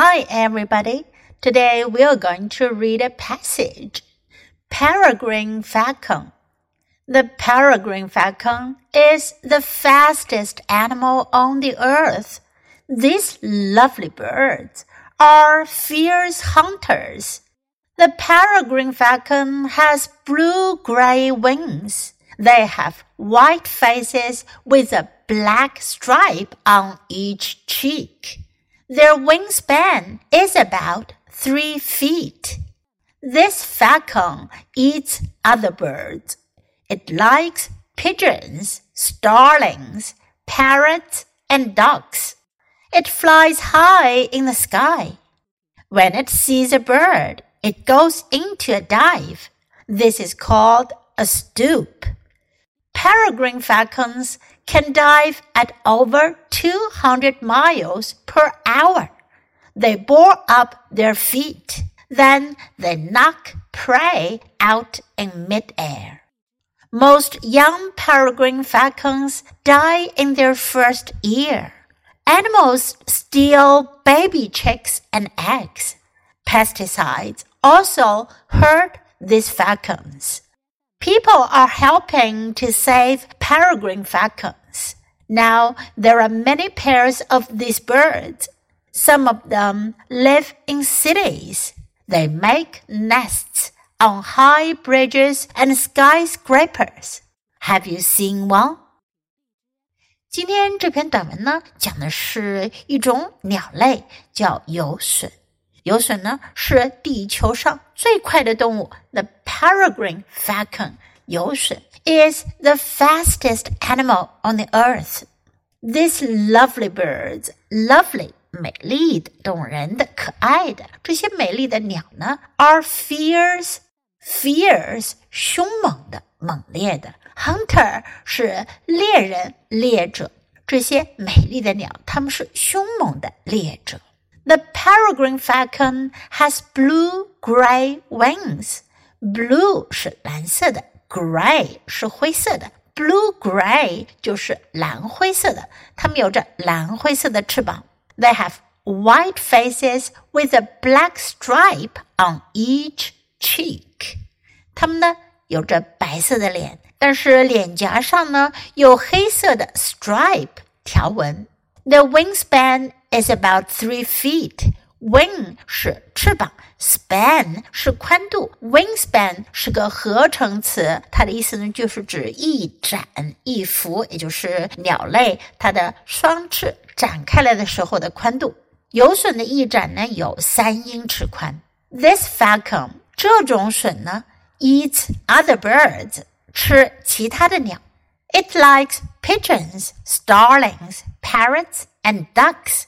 Hi, everybody. Today we are going to read a passage. Peregrine Falcon. The peregrine falcon is the fastest animal on the earth. These lovely birds are fierce hunters. The peregrine falcon has blue-gray wings. They have white faces with a black stripe on each cheek. Their wingspan is about three feet. This falcon eats other birds. It likes pigeons, starlings, parrots, and ducks. It flies high in the sky. When it sees a bird, it goes into a dive. This is called a stoop. Peregrine falcons can dive at over 200 miles per hour. They bore up their feet. Then they knock prey out in midair. Most young peregrine falcons die in their first year. Animals steal baby chicks and eggs. Pesticides also hurt these falcons. People are helping to save peregrine falcons. Now there are many pairs of these birds. Some of them live in cities. They make nests on high bridges and skyscrapers. Have you seen one? 今天这篇短文呢，讲的是一种鸟类，叫游隼。 游隼呢是地球上最快的动物。The peregrine falcon 游隼 is the fastest animal on the earth. These lovely birds, lovely 美丽的、动人的、可爱的这些美丽的鸟呢，are fierce, fierce 凶猛的、猛烈的。Hunter 是猎人、猎者。这些美丽的鸟，它们是凶猛的猎者。 The peregrine falcon has blue-gray wings. Blue 是蓝色的，gray 是灰色的，blue-gray 就是蓝灰色的。它们有着蓝灰色的翅膀。They have white faces with a black stripe on each cheek. 它们呢有着白色的脸，但是脸颊上呢有黑色的 stripe 条纹。The wingspan is about three feet. Wing 是翅膀，span 是宽度，wingspan 是个合成词，它的意思呢就是指一展一幅，也就是鸟类它的双翅展开来的时候的宽度。游隼的翼展呢有三英尺宽。This falcon 这种隼呢 eats other birds 吃其他的鸟。It likes pigeons, starlings, parrots, and ducks.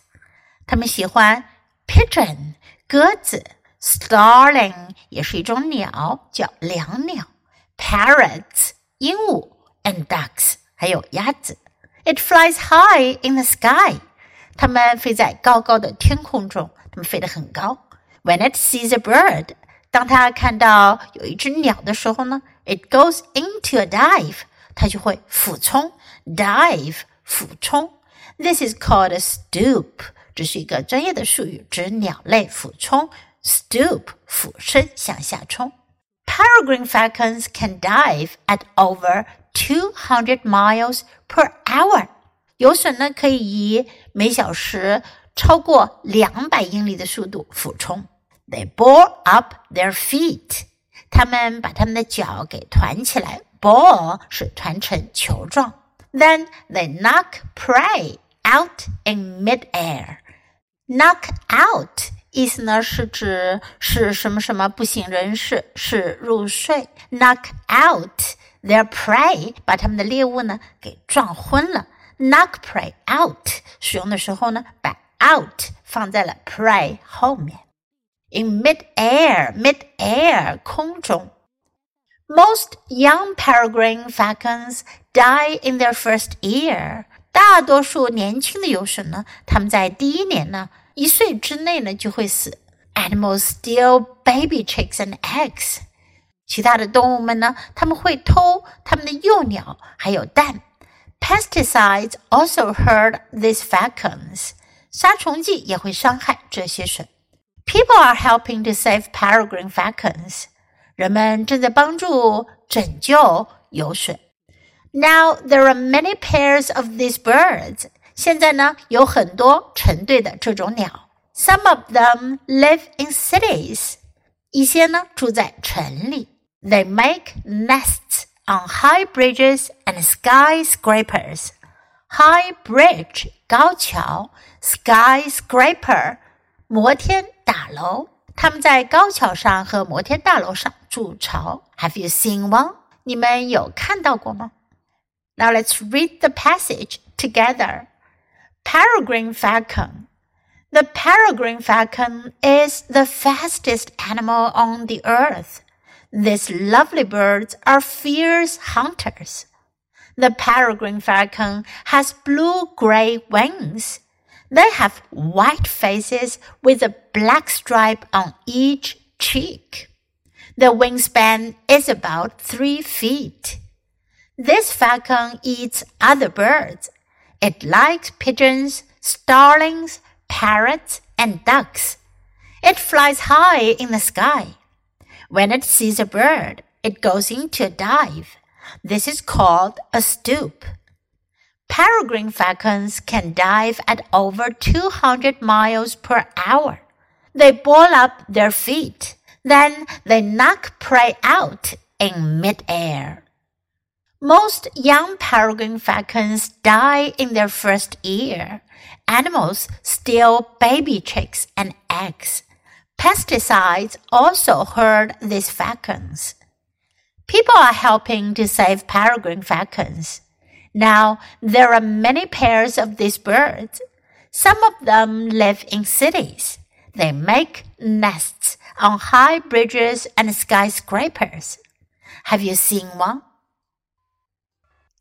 它们喜欢 pigeon 鸽子，starling 也是一种鸟，叫椋鸟，parrots 鹦鹉，and ducks 还有鸭子。It flies high in the sky. 它们飞在高高的天空中，它们飞得很高。When it sees a bird，当它看到有一只鸟的时候呢，it goes into a dive，它就会俯冲，dive 俯冲。This is called a stoop， 这是一个专业的术语，指鸟类俯冲。Stoop 俯身向下冲。Peregrine falcons can dive at over 200 miles per hour。游隼呢可以以每小时超过两百英里的速度俯冲。They ball up their feet。他们把他们的脚给团起来。Ball 是团成球状。Then they knock prey out in mid-air. Knock out 意思呢是指使什么什么不省人事，是入睡。Knock out their prey，把他们的猎物呢给撞昏了。Knock prey out 使用的时候呢，把 out 放在了 prey 后面。In mid-air，mid-air 空中。Most young peregrine falcons die in their first year. 大多数年轻的游隼呢，他们在第一年呢，一岁之内呢就会死。Animals steal baby chicks and eggs。其他的动物们呢，他们会偷他们的幼鸟还有蛋。Pesticides also hurt these falcons。 杀虫剂也会伤害这些水。People are helping to save peregrine falcons。人们正在帮助拯救游水。 Now there are many pairs of these birds。现在呢，有很多成对的这种鸟。Some of them live in cities。一些呢住在城里。They make nests on high bridges and skyscrapers. High bridge 高桥，skyscraper 摩天大楼。他们在高桥上和摩天大楼上筑巢。Have you seen one？你们有看到过吗 ？Now let's read the passage together. Peregrine falcon. The peregrine falcon is the fastest animal on the earth. These lovely birds are fierce hunters. The peregrine falcon has blue-gray wings. They have white faces with a black stripe on each cheek. The wingspan is about three feet. This falcon eats other birds. It likes pigeons, starlings, parrots, and ducks. It flies high in the sky. When it sees a bird, it goes into a dive. This is called a stoop. Peregrine falcons can dive at over 200 miles per hour. They ball up their feet. Then they knock prey out in midair. Most young peregrine falcons die in their first year. Animals steal baby chicks and eggs. Pesticides also hurt these falcons. People are helping to save peregrine falcons. Now, there are many pairs of these birds. Some of them live in cities. They make nests on high bridges and skyscrapers. Have you seen one?